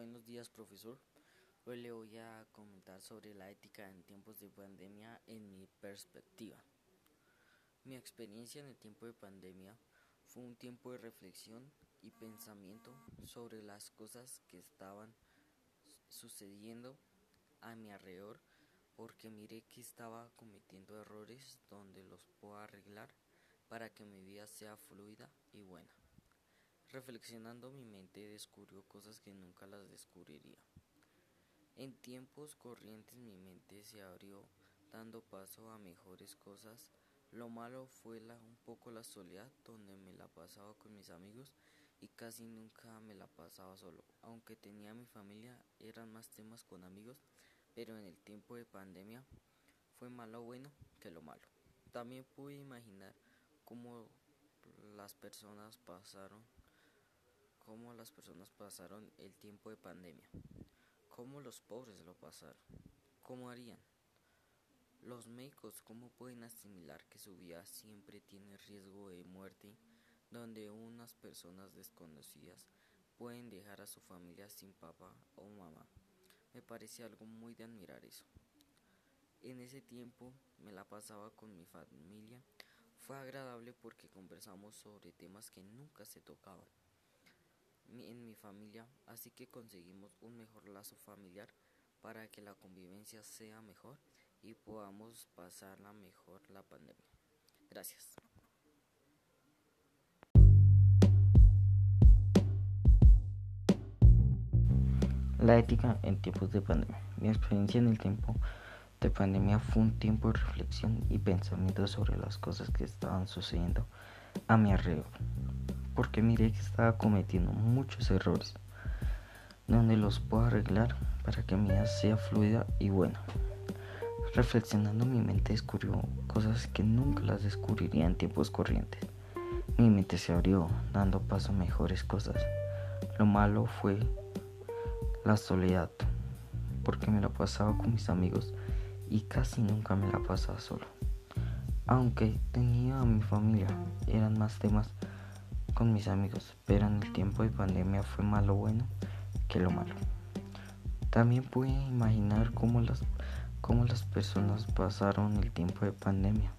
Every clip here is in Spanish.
Buenos días, profesor. Hoy le voy a comentar sobre la ética en tiempos de pandemia en mi perspectiva. Mi experiencia en el tiempo de pandemia fue un tiempo de reflexión y pensamiento sobre las cosas que estaban sucediendo a mi alrededor porque miré que estaba cometiendo errores donde los puedo arreglar para que mi vida sea fluida y buena. Reflexionando mi mente descubrió cosas que nunca las descubriría. En tiempos corrientes mi mente se abrió dando paso a mejores cosas. Lo malo fue la, un poco la soledad donde me la pasaba con mis amigos y casi nunca me la pasaba solo. Aunque tenía mi familia, eran más temas con amigos, pero en el tiempo de pandemia fue más lo bueno que lo malo. También pude imaginar cómo las personas pasaron cómo las personas pasaron el tiempo de pandemia, cómo los pobres lo pasaron, cómo harían. Los médicos cómo pueden asimilar que su vida siempre tiene riesgo de muerte, donde unas personas desconocidas pueden dejar a su familia sin papá o mamá. Me parece algo muy de admirar eso. En ese tiempo me la pasaba con mi familia. Fue agradable porque conversamos sobre temas que nunca se tocaban en mi familia, así que conseguimos un mejor lazo familiar para que la convivencia sea mejor y podamos pasarla mejor la pandemia. Gracias. La ética en tiempos de pandemia. Mi experiencia en el tiempo de pandemia fue un tiempo de reflexión y pensamiento sobre las cosas que estaban sucediendo a mi alrededor porque miré que estaba cometiendo muchos errores, donde los puedo arreglar para que mi vida sea fluida y buena. Reflexionando mi mente descubrió cosas que nunca las descubriría en tiempos corrientes. Mi mente se abrió, dando paso a mejores cosas. Lo malo fue la soledad, porque me la pasaba con mis amigos y casi nunca me la pasaba solo. Aunque tenía a mi familia, eran más temas con mis amigos, pero en el tiempo de pandemia fue más lo bueno que lo malo. También pude imaginar cómo las, cómo las personas pasaron el tiempo de pandemia,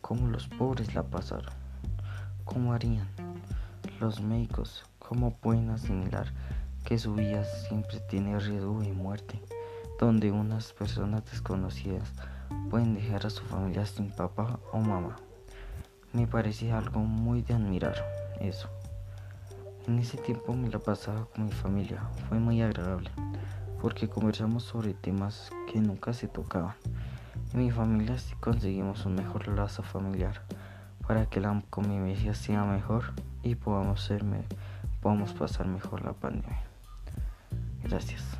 cómo los pobres la pasaron, cómo harían los médicos, cómo pueden asimilar que su vida siempre tiene riesgo de muerte, donde unas personas desconocidas pueden dejar a su familia sin papá o mamá. Me parecía algo muy de admirar eso. En ese tiempo me la pasaba con mi familia, fue muy agradable, porque conversamos sobre temas que nunca se tocaban. En mi familia sí conseguimos un mejor lazo familiar para que la convivencia sea mejor y ser podamos pasar mejor la pandemia. Gracias.